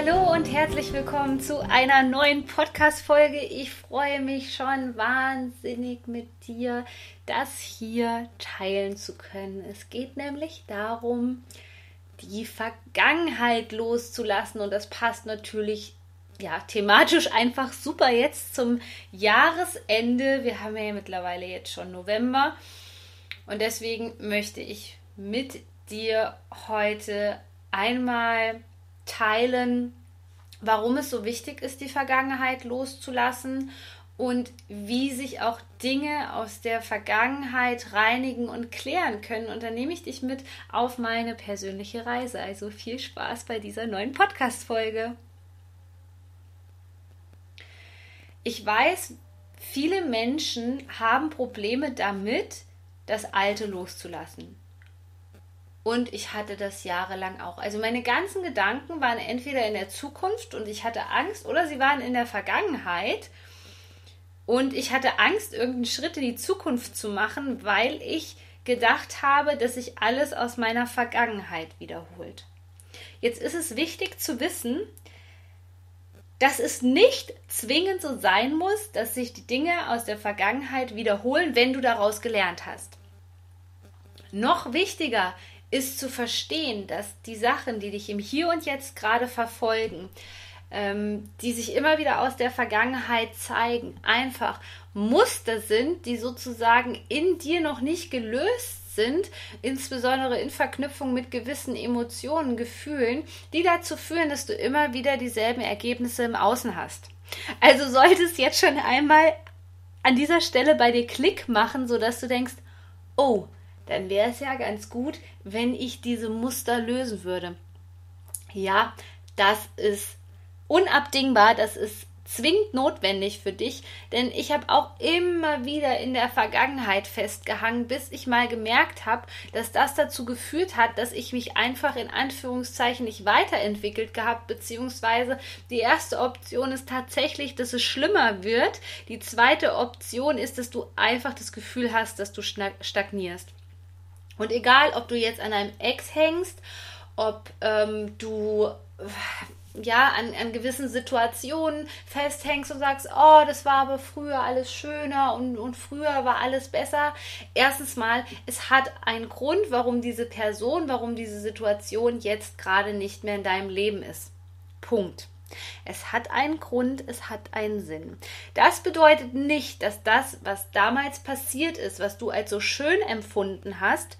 Hallo und herzlich willkommen zu einer neuen Podcast-Folge. Ich freue mich schon wahnsinnig mit dir, das hier teilen zu können. Es geht nämlich darum, die Vergangenheit loszulassen und das passt natürlich ja, thematisch einfach super jetzt zum Jahresende. Wir haben ja mittlerweile jetzt schon November und deswegen möchte ich mit dir heute einmal teilen, warum es so wichtig ist, die Vergangenheit loszulassen und wie sich auch Dinge aus der Vergangenheit reinigen und klären können. Und dann nehme ich dich mit auf meine persönliche Reise. Also viel Spaß bei dieser neuen Podcast-Folge. Ich weiß, viele Menschen haben Probleme damit, das Alte loszulassen. Und ich hatte das jahrelang auch. Also meine ganzen Gedanken waren entweder in der Zukunft und ich hatte Angst oder sie waren in der Vergangenheit. Und ich hatte Angst, irgendeinen Schritt in die Zukunft zu machen, weil ich gedacht habe, dass sich alles aus meiner Vergangenheit wiederholt. Jetzt ist es wichtig zu wissen, dass es nicht zwingend so sein muss, dass sich die Dinge aus der Vergangenheit wiederholen, wenn du daraus gelernt hast. Noch wichtiger ist zu verstehen, dass die Sachen, die dich im Hier und Jetzt gerade verfolgen, ähm, die sich immer wieder aus der Vergangenheit zeigen, einfach Muster sind, die sozusagen in dir noch nicht gelöst sind, insbesondere in Verknüpfung mit gewissen Emotionen, Gefühlen, die dazu führen, dass du immer wieder dieselben Ergebnisse im Außen hast. Also sollte es jetzt schon einmal an dieser Stelle bei dir Klick machen, sodass du denkst, oh, dann wäre es ja ganz gut, wenn ich diese Muster lösen würde. Ja, das ist unabdingbar, das ist zwingend notwendig für dich, denn ich habe auch immer wieder in der Vergangenheit festgehangen, bis ich mal gemerkt habe, dass das dazu geführt hat, dass ich mich einfach in Anführungszeichen nicht weiterentwickelt gehabt, beziehungsweise die erste Option ist tatsächlich, dass es schlimmer wird. Die zweite Option ist, dass du einfach das Gefühl hast, dass du stagnierst. Und egal, ob du jetzt an einem Ex hängst, ob ähm, du ja an, an gewissen Situationen festhängst und sagst, oh, das war aber früher alles schöner und, und früher war alles besser. Erstens mal, es hat einen Grund, warum diese Person, warum diese Situation jetzt gerade nicht mehr in deinem Leben ist. Punkt. Es hat einen Grund, es hat einen Sinn. Das bedeutet nicht, dass das, was damals passiert ist, was du als so schön empfunden hast,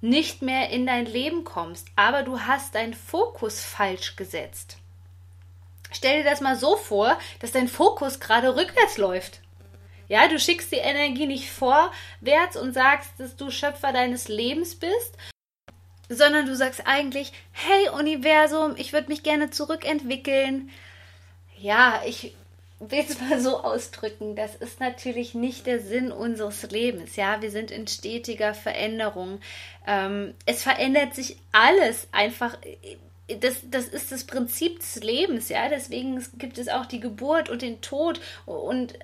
nicht mehr in dein Leben kommst, aber du hast deinen Fokus falsch gesetzt. Stell dir das mal so vor, dass dein Fokus gerade rückwärts läuft. Ja, du schickst die Energie nicht vorwärts und sagst, dass du Schöpfer deines Lebens bist, sondern du sagst eigentlich, hey Universum, ich würde mich gerne zurückentwickeln. Ja, ich will es mal so ausdrücken, das ist natürlich nicht der Sinn unseres Lebens. Ja, wir sind in stetiger Veränderung. Ähm, es verändert sich alles einfach. Das, das ist das Prinzip des Lebens, ja. Deswegen gibt es auch die Geburt und den Tod und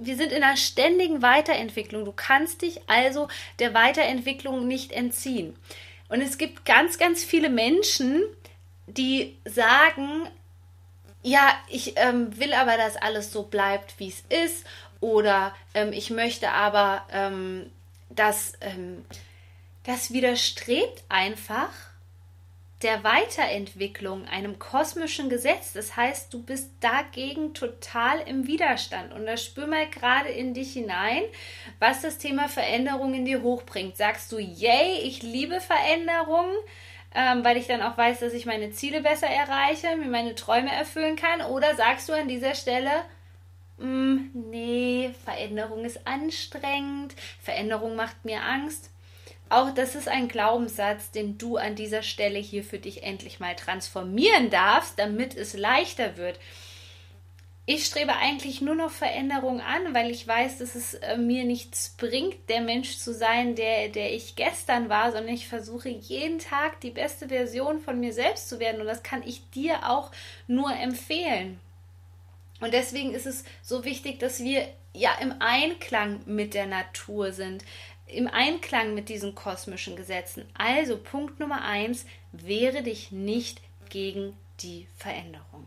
wir sind in einer ständigen Weiterentwicklung. Du kannst dich also der Weiterentwicklung nicht entziehen. Und es gibt ganz, ganz viele Menschen, die sagen, ja, ich ähm, will aber, dass alles so bleibt, wie es ist, oder ähm, ich möchte aber, ähm, dass ähm, das widerstrebt einfach der Weiterentwicklung, einem kosmischen Gesetz. Das heißt, du bist dagegen total im Widerstand. Und da spür mal gerade in dich hinein, was das Thema Veränderung in dir hochbringt. Sagst du, yay, ich liebe Veränderungen? ähm, weil ich dann auch weiß, dass ich meine Ziele besser erreiche, mir meine Träume erfüllen kann? Oder sagst du an dieser Stelle, mm, nee, Veränderung ist anstrengend, Veränderung macht mir Angst? Auch das ist ein Glaubenssatz, den du an dieser Stelle hier für dich endlich mal transformieren darfst, damit es leichter wird. ich strebe eigentlich nur noch Veränderung an, weil ich weiß, dass es äh, mir nichts bringt, der Mensch zu sein, der, der ich gestern war, sondern ich versuche jeden Tag die beste Version von mir selbst zu werden. Und das kann ich dir auch nur empfehlen. Und deswegen ist es so wichtig, dass wir ja im Einklang mit der Natur sind, im Einklang mit diesen kosmischen Gesetzen. Also Punkt Nummer eins, wehre dich nicht gegen die Veränderung.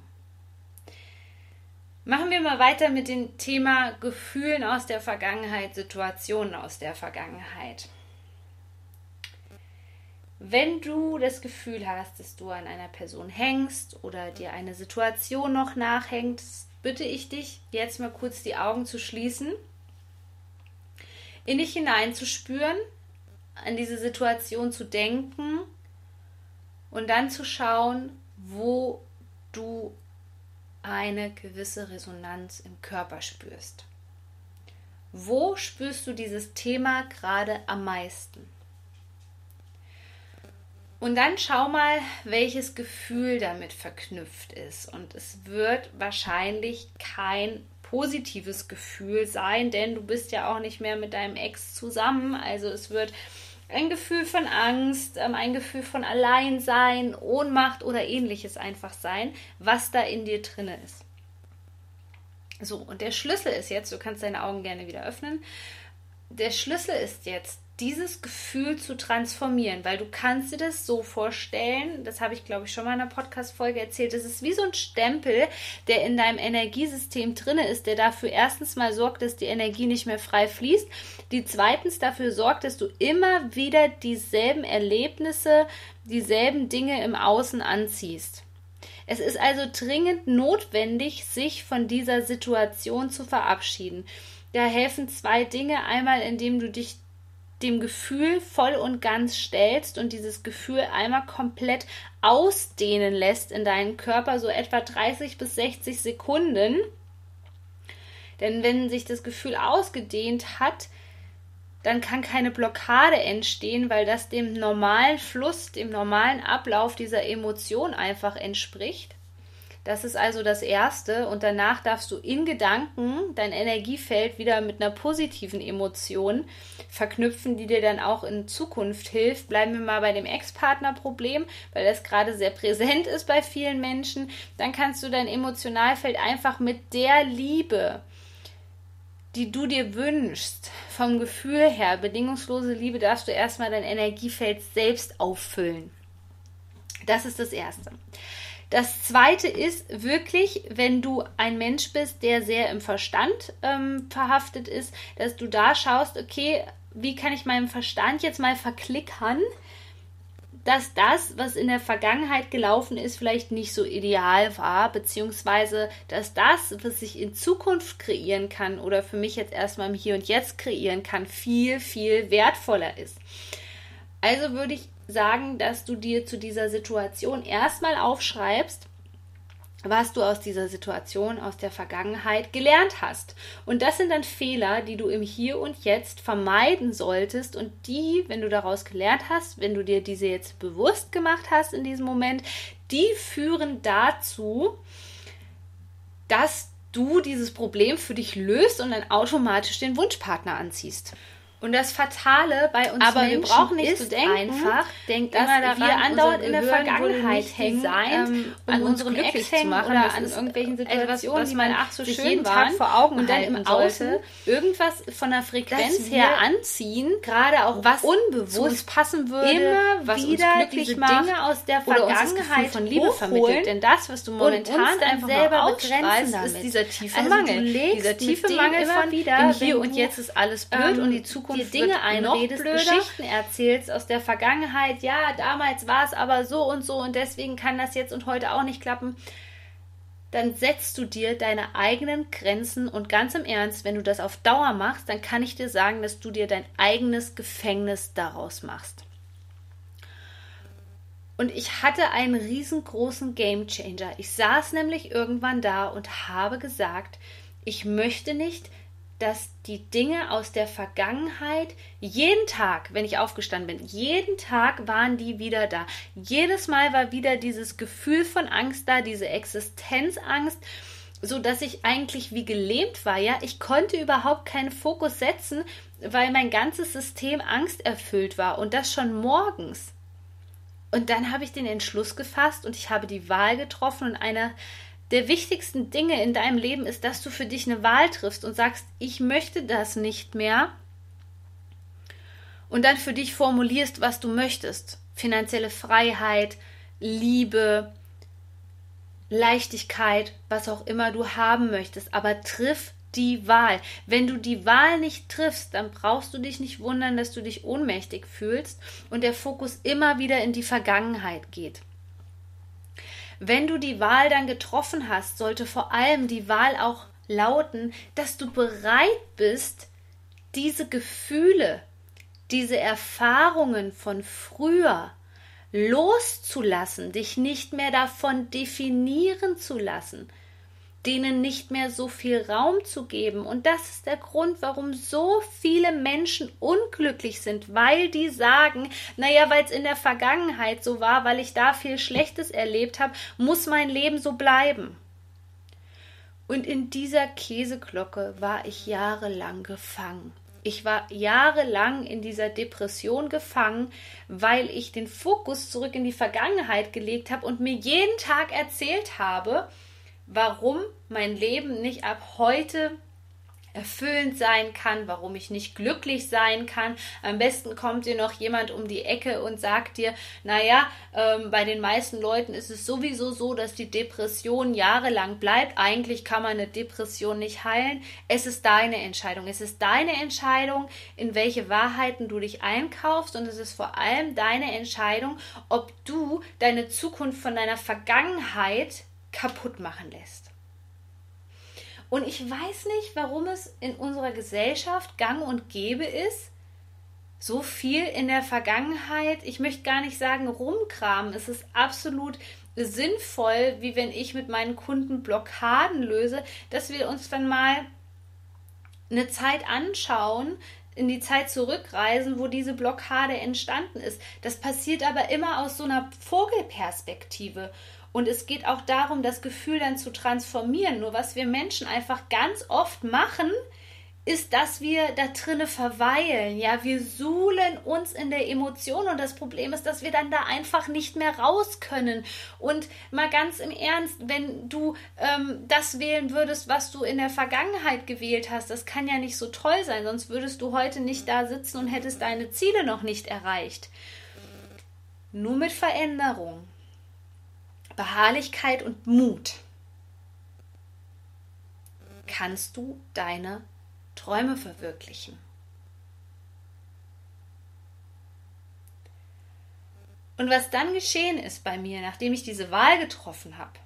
Machen wir mal weiter mit dem Thema Gefühlen aus der Vergangenheit, Situationen aus der Vergangenheit. Wenn du das Gefühl hast, dass du an einer Person hängst oder dir eine Situation noch nachhängt, bitte ich dich, jetzt mal kurz die Augen zu schließen, in dich hineinzuspüren, an diese Situation zu denken und dann zu schauen, wo du eine gewisse Resonanz im Körper spürst. Wo spürst du dieses Thema gerade am meisten? Und dann schau mal, welches Gefühl damit verknüpft ist. Und es wird wahrscheinlich kein positives Gefühl sein, denn du bist ja auch nicht mehr mit deinem Ex zusammen. Also es wird ein Gefühl von Angst, ähm, ein Gefühl von Alleinsein, Ohnmacht oder ähnliches einfach sein, was da in dir drinne ist. So, und der Schlüssel ist jetzt, du kannst deine Augen gerne wieder öffnen. Der Schlüssel ist jetzt, dieses Gefühl zu transformieren, weil du kannst dir das so vorstellen, das habe ich glaube ich schon mal in einer Podcast-Folge erzählt, es ist wie so ein Stempel, der in deinem Energiesystem drinne ist, der dafür erstens mal sorgt, dass die Energie nicht mehr frei fließt, die zweitens dafür sorgt, dass du immer wieder dieselben Erlebnisse, dieselben Dinge im Außen anziehst. Es ist also dringend notwendig, sich von dieser Situation zu verabschieden. Da helfen zwei Dinge. Einmal, indem du dich dem Gefühl voll und ganz stellst und dieses Gefühl einmal komplett ausdehnen lässt in deinen Körper, so etwa 30 bis 60 Sekunden. Denn wenn sich das Gefühl ausgedehnt hat, dann kann keine Blockade entstehen, weil das dem normalen Fluss, dem normalen Ablauf dieser Emotion einfach entspricht. Das ist also das Erste. Und danach darfst du in Gedanken dein Energiefeld wieder mit einer positiven Emotion verknüpfen, die dir dann auch in Zukunft hilft. Bleiben wir mal bei dem Ex-Partner-Problem, weil das gerade sehr präsent ist bei vielen Menschen. Dann kannst du dein Emotionalfeld einfach mit der Liebe, die du dir wünschst, vom Gefühl her, bedingungslose Liebe, darfst du erstmal dein Energiefeld selbst auffüllen. Das ist das Erste. Das zweite ist wirklich, wenn du ein Mensch bist, der sehr im Verstand ähm, verhaftet ist, dass du da schaust, okay, wie kann ich meinen Verstand jetzt mal verklickern, dass das, was in der Vergangenheit gelaufen ist, vielleicht nicht so ideal war, beziehungsweise dass das, was ich in Zukunft kreieren kann oder für mich jetzt erstmal im Hier und Jetzt kreieren kann, viel, viel wertvoller ist. Also würde ich sagen, dass du dir zu dieser Situation erstmal aufschreibst, was du aus dieser Situation, aus der Vergangenheit gelernt hast. Und das sind dann Fehler, die du im Hier und Jetzt vermeiden solltest und die, wenn du daraus gelernt hast, wenn du dir diese jetzt bewusst gemacht hast in diesem Moment, die führen dazu, dass du dieses Problem für dich löst und dann automatisch den Wunschpartner anziehst. Und das Fatale bei uns Aber Menschen wir brauchen nicht ist zu denken, einfach, denkt dass immer daran, wir andauernd in der Vergangenheit hängen, designt, ähm, um an uns glücklich Ex zu hängen machen. oder an ist irgendwelchen etwas, Situationen, was die man ach so schön waren Tag vor Augen und dann im Außen irgendwas von der Frequenz her anziehen, gerade auch was unbewusst uns passen würde, immer was uns wieder glücklich diese macht Dinge aus der uns Vergangenheit von Liebe vermittelt. Denn das, was du momentan uns einfach selber begrenzen damit. ist dieser tiefe Also Mangel. dieser tiefe Mangel von wieder, Hier und Jetzt ist alles blöd ähm, und die Zukunft dir Dinge einredest, blöder. Geschichten erzählst aus der Vergangenheit, ja, damals war es aber so und so und deswegen kann das jetzt und heute auch nicht klappen, dann setzt du dir deine eigenen Grenzen und ganz im Ernst, wenn du das auf Dauer machst, dann kann ich dir sagen, dass du dir dein eigenes Gefängnis daraus machst. Und ich hatte einen riesengroßen Gamechanger. Ich saß nämlich irgendwann da und habe gesagt, ich möchte nicht, dass die Dinge aus der Vergangenheit jeden Tag, wenn ich aufgestanden bin, jeden Tag waren die wieder da. Jedes Mal war wieder dieses Gefühl von Angst da, diese Existenzangst. so dass ich eigentlich wie gelähmt war. Ja, ich konnte überhaupt keinen Fokus setzen, weil mein ganzes System angsterfüllt war und das schon morgens. Und dann habe ich den Entschluss gefasst und ich habe die Wahl getroffen und einer der wichtigsten Dinge in deinem Leben ist, dass du für dich eine Wahl triffst und sagst, ich möchte das nicht mehr. Und dann für dich formulierst, was du möchtest. Finanzielle Freiheit, Liebe, Leichtigkeit, was auch immer du haben möchtest. Aber triff die Wahl. Wenn du die Wahl nicht triffst, dann brauchst du dich nicht wundern, dass du dich ohnmächtig fühlst und der Fokus immer wieder in die Vergangenheit geht. Wenn du die Wahl dann getroffen hast, sollte vor allem die Wahl auch lauten, dass du bereit bist, diese Gefühle, diese Erfahrungen von früher loszulassen, dich nicht mehr davon definieren zu lassen, denen nicht mehr so viel Raum zu geben. Und das ist der Grund, warum so viele Menschen unglücklich sind, weil die sagen, naja, weil es in der Vergangenheit so war, weil ich da viel Schlechtes erlebt habe, muss mein Leben so bleiben. Und in dieser Käseglocke war ich jahrelang gefangen. Ich war jahrelang in dieser Depression gefangen, weil ich den Fokus zurück in die Vergangenheit gelegt habe und mir jeden Tag erzählt habe, warum mein Leben nicht ab heute erfüllend sein kann, warum ich nicht glücklich sein kann. Am besten kommt dir noch jemand um die Ecke und sagt dir, naja, ähm, bei den meisten Leuten ist es sowieso so, dass die Depression jahrelang bleibt. Eigentlich kann man eine Depression nicht heilen. Es ist deine Entscheidung. Es ist deine Entscheidung, in welche Wahrheiten du dich einkaufst und es ist vor allem deine Entscheidung, ob du deine Zukunft von deiner Vergangenheit kaputt machen lässt. Und ich weiß nicht, warum es in unserer Gesellschaft gang und gäbe ist, so viel in der Vergangenheit, ich möchte gar nicht sagen rumkramen, es ist absolut sinnvoll, wie wenn ich mit meinen Kunden Blockaden löse, dass wir uns dann mal eine Zeit anschauen, in die Zeit zurückreisen, wo diese Blockade entstanden ist. Das passiert aber immer aus so einer Vogelperspektive. Und es geht auch darum, das Gefühl dann zu transformieren. Nur was wir Menschen einfach ganz oft machen, ist, dass wir da drinne verweilen. Ja, wir suhlen uns in der Emotion und das Problem ist, dass wir dann da einfach nicht mehr raus können. Und mal ganz im Ernst, wenn du ähm, das wählen würdest, was du in der Vergangenheit gewählt hast, das kann ja nicht so toll sein, sonst würdest du heute nicht da sitzen und hättest deine Ziele noch nicht erreicht. Nur mit Veränderung. Beharrlichkeit und Mut kannst du deine Träume verwirklichen. Und was dann geschehen ist bei mir, nachdem ich diese Wahl getroffen habe,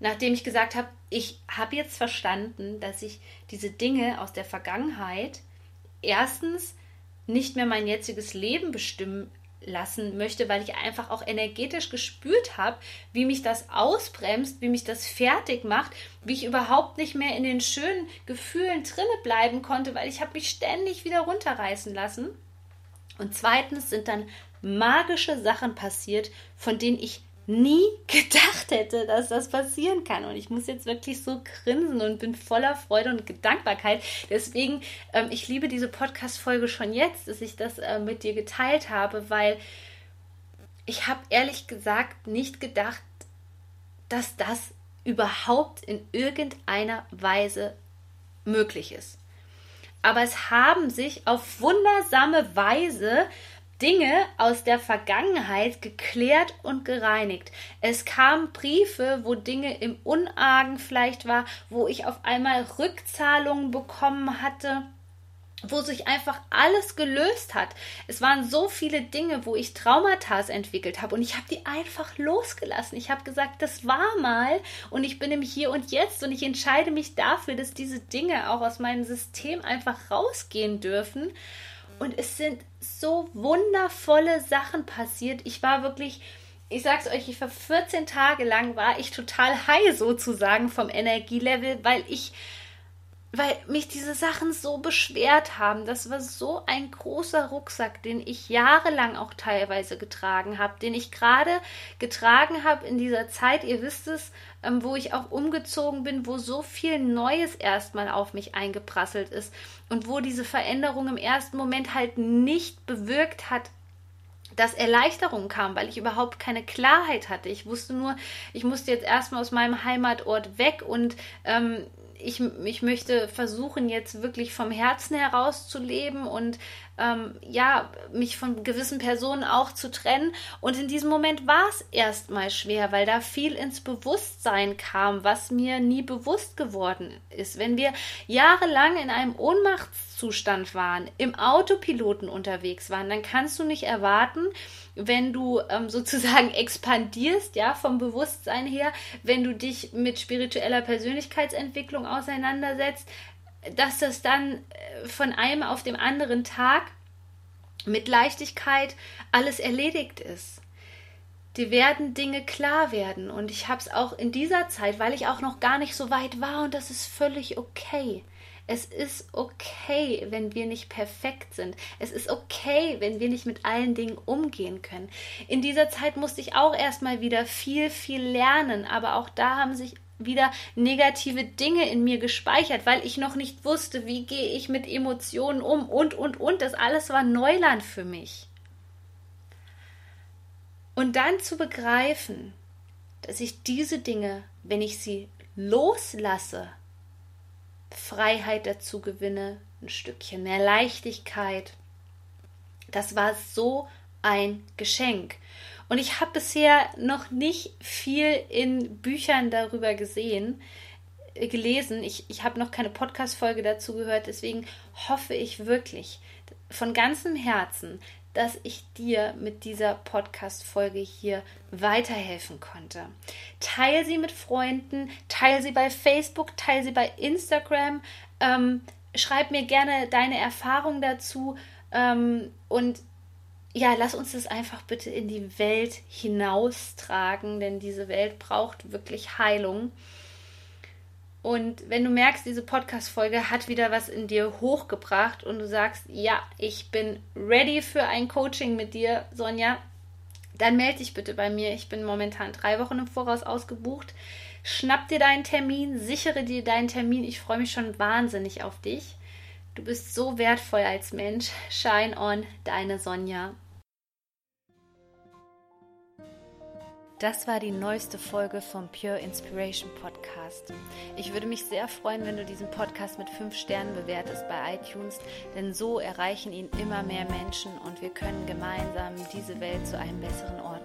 nachdem ich gesagt habe, ich habe jetzt verstanden, dass ich diese Dinge aus der Vergangenheit erstens nicht mehr mein jetziges Leben bestimmen lassen möchte, weil ich einfach auch energetisch gespürt habe, wie mich das ausbremst, wie mich das fertig macht, wie ich überhaupt nicht mehr in den schönen Gefühlen drinne bleiben konnte, weil ich habe mich ständig wieder runterreißen lassen. Und zweitens sind dann magische Sachen passiert, von denen ich nie gedacht hätte, dass das passieren kann. Und ich muss jetzt wirklich so grinsen und bin voller Freude und Dankbarkeit. Deswegen, ähm, ich liebe diese Podcast-Folge schon jetzt, dass ich das äh, mit dir geteilt habe, weil ich habe ehrlich gesagt nicht gedacht, dass das überhaupt in irgendeiner Weise möglich ist. Aber es haben sich auf wundersame Weise Dinge aus der Vergangenheit geklärt und gereinigt. Es kamen Briefe, wo Dinge im Unargen vielleicht war, wo ich auf einmal Rückzahlungen bekommen hatte, wo sich einfach alles gelöst hat. Es waren so viele Dinge, wo ich Traumata entwickelt habe und ich habe die einfach losgelassen. Ich habe gesagt, das war mal und ich bin im Hier und Jetzt und ich entscheide mich dafür, dass diese Dinge auch aus meinem System einfach rausgehen dürfen. Und es sind so wundervolle Sachen passiert. Ich war wirklich, ich sag's euch, ich war 14 Tage lang war ich total high sozusagen vom Energielevel, weil ich weil mich diese Sachen so beschwert haben. Das war so ein großer Rucksack, den ich jahrelang auch teilweise getragen habe, den ich gerade getragen habe in dieser Zeit. Ihr wisst es, ähm, wo ich auch umgezogen bin, wo so viel Neues erstmal auf mich eingeprasselt ist und wo diese Veränderung im ersten Moment halt nicht bewirkt hat, dass Erleichterung kam, weil ich überhaupt keine Klarheit hatte. Ich wusste nur, ich musste jetzt erstmal aus meinem Heimatort weg und ähm, ich, ich möchte versuchen, jetzt wirklich vom Herzen heraus zu leben und ähm, ja, mich von gewissen Personen auch zu trennen. Und in diesem Moment war es erstmal schwer, weil da viel ins Bewusstsein kam, was mir nie bewusst geworden ist. Wenn wir jahrelang in einem Ohnmachtszustand waren, im Autopiloten unterwegs waren, dann kannst du nicht erwarten, wenn du ähm, sozusagen expandierst, ja, vom Bewusstsein her, wenn du dich mit spiritueller Persönlichkeitsentwicklung auseinandersetzt, dass das dann äh, von einem auf dem anderen Tag mit Leichtigkeit alles erledigt ist. Die werden Dinge klar werden und ich habe es auch in dieser Zeit, weil ich auch noch gar nicht so weit war und das ist völlig okay. Es ist okay, wenn wir nicht perfekt sind. Es ist okay, wenn wir nicht mit allen Dingen umgehen können. In dieser Zeit musste ich auch erstmal wieder viel, viel lernen, aber auch da haben sich wieder negative Dinge in mir gespeichert, weil ich noch nicht wusste, wie gehe ich mit Emotionen um und, und, und. Das alles war Neuland für mich. Und dann zu begreifen, dass ich diese Dinge, wenn ich sie loslasse, Freiheit dazu gewinne, ein Stückchen mehr Leichtigkeit. Das war so ein Geschenk. Und ich habe bisher noch nicht viel in Büchern darüber gesehen, äh, gelesen. Ich, ich habe noch keine Podcast-Folge dazu gehört, deswegen hoffe ich wirklich von ganzem Herzen, dass ich dir mit dieser Podcast-Folge hier weiterhelfen konnte. Teil sie mit Freunden, teil sie bei Facebook, teil sie bei Instagram. Ähm, schreib mir gerne deine Erfahrung dazu ähm, und ja, lass uns das einfach bitte in die Welt hinaustragen, denn diese Welt braucht wirklich Heilung. Und wenn du merkst, diese Podcast-Folge hat wieder was in dir hochgebracht und du sagst, ja, ich bin ready für ein Coaching mit dir, Sonja, dann melde dich bitte bei mir. Ich bin momentan drei Wochen im Voraus ausgebucht. Schnapp dir deinen Termin, sichere dir deinen Termin. Ich freue mich schon wahnsinnig auf dich. Du bist so wertvoll als Mensch. Shine on, deine Sonja. Das war die neueste Folge vom Pure Inspiration Podcast. Ich würde mich sehr freuen, wenn du diesen Podcast mit fünf Sternen bewertest bei iTunes, denn so erreichen ihn immer mehr Menschen und wir können gemeinsam diese Welt zu einem besseren Ort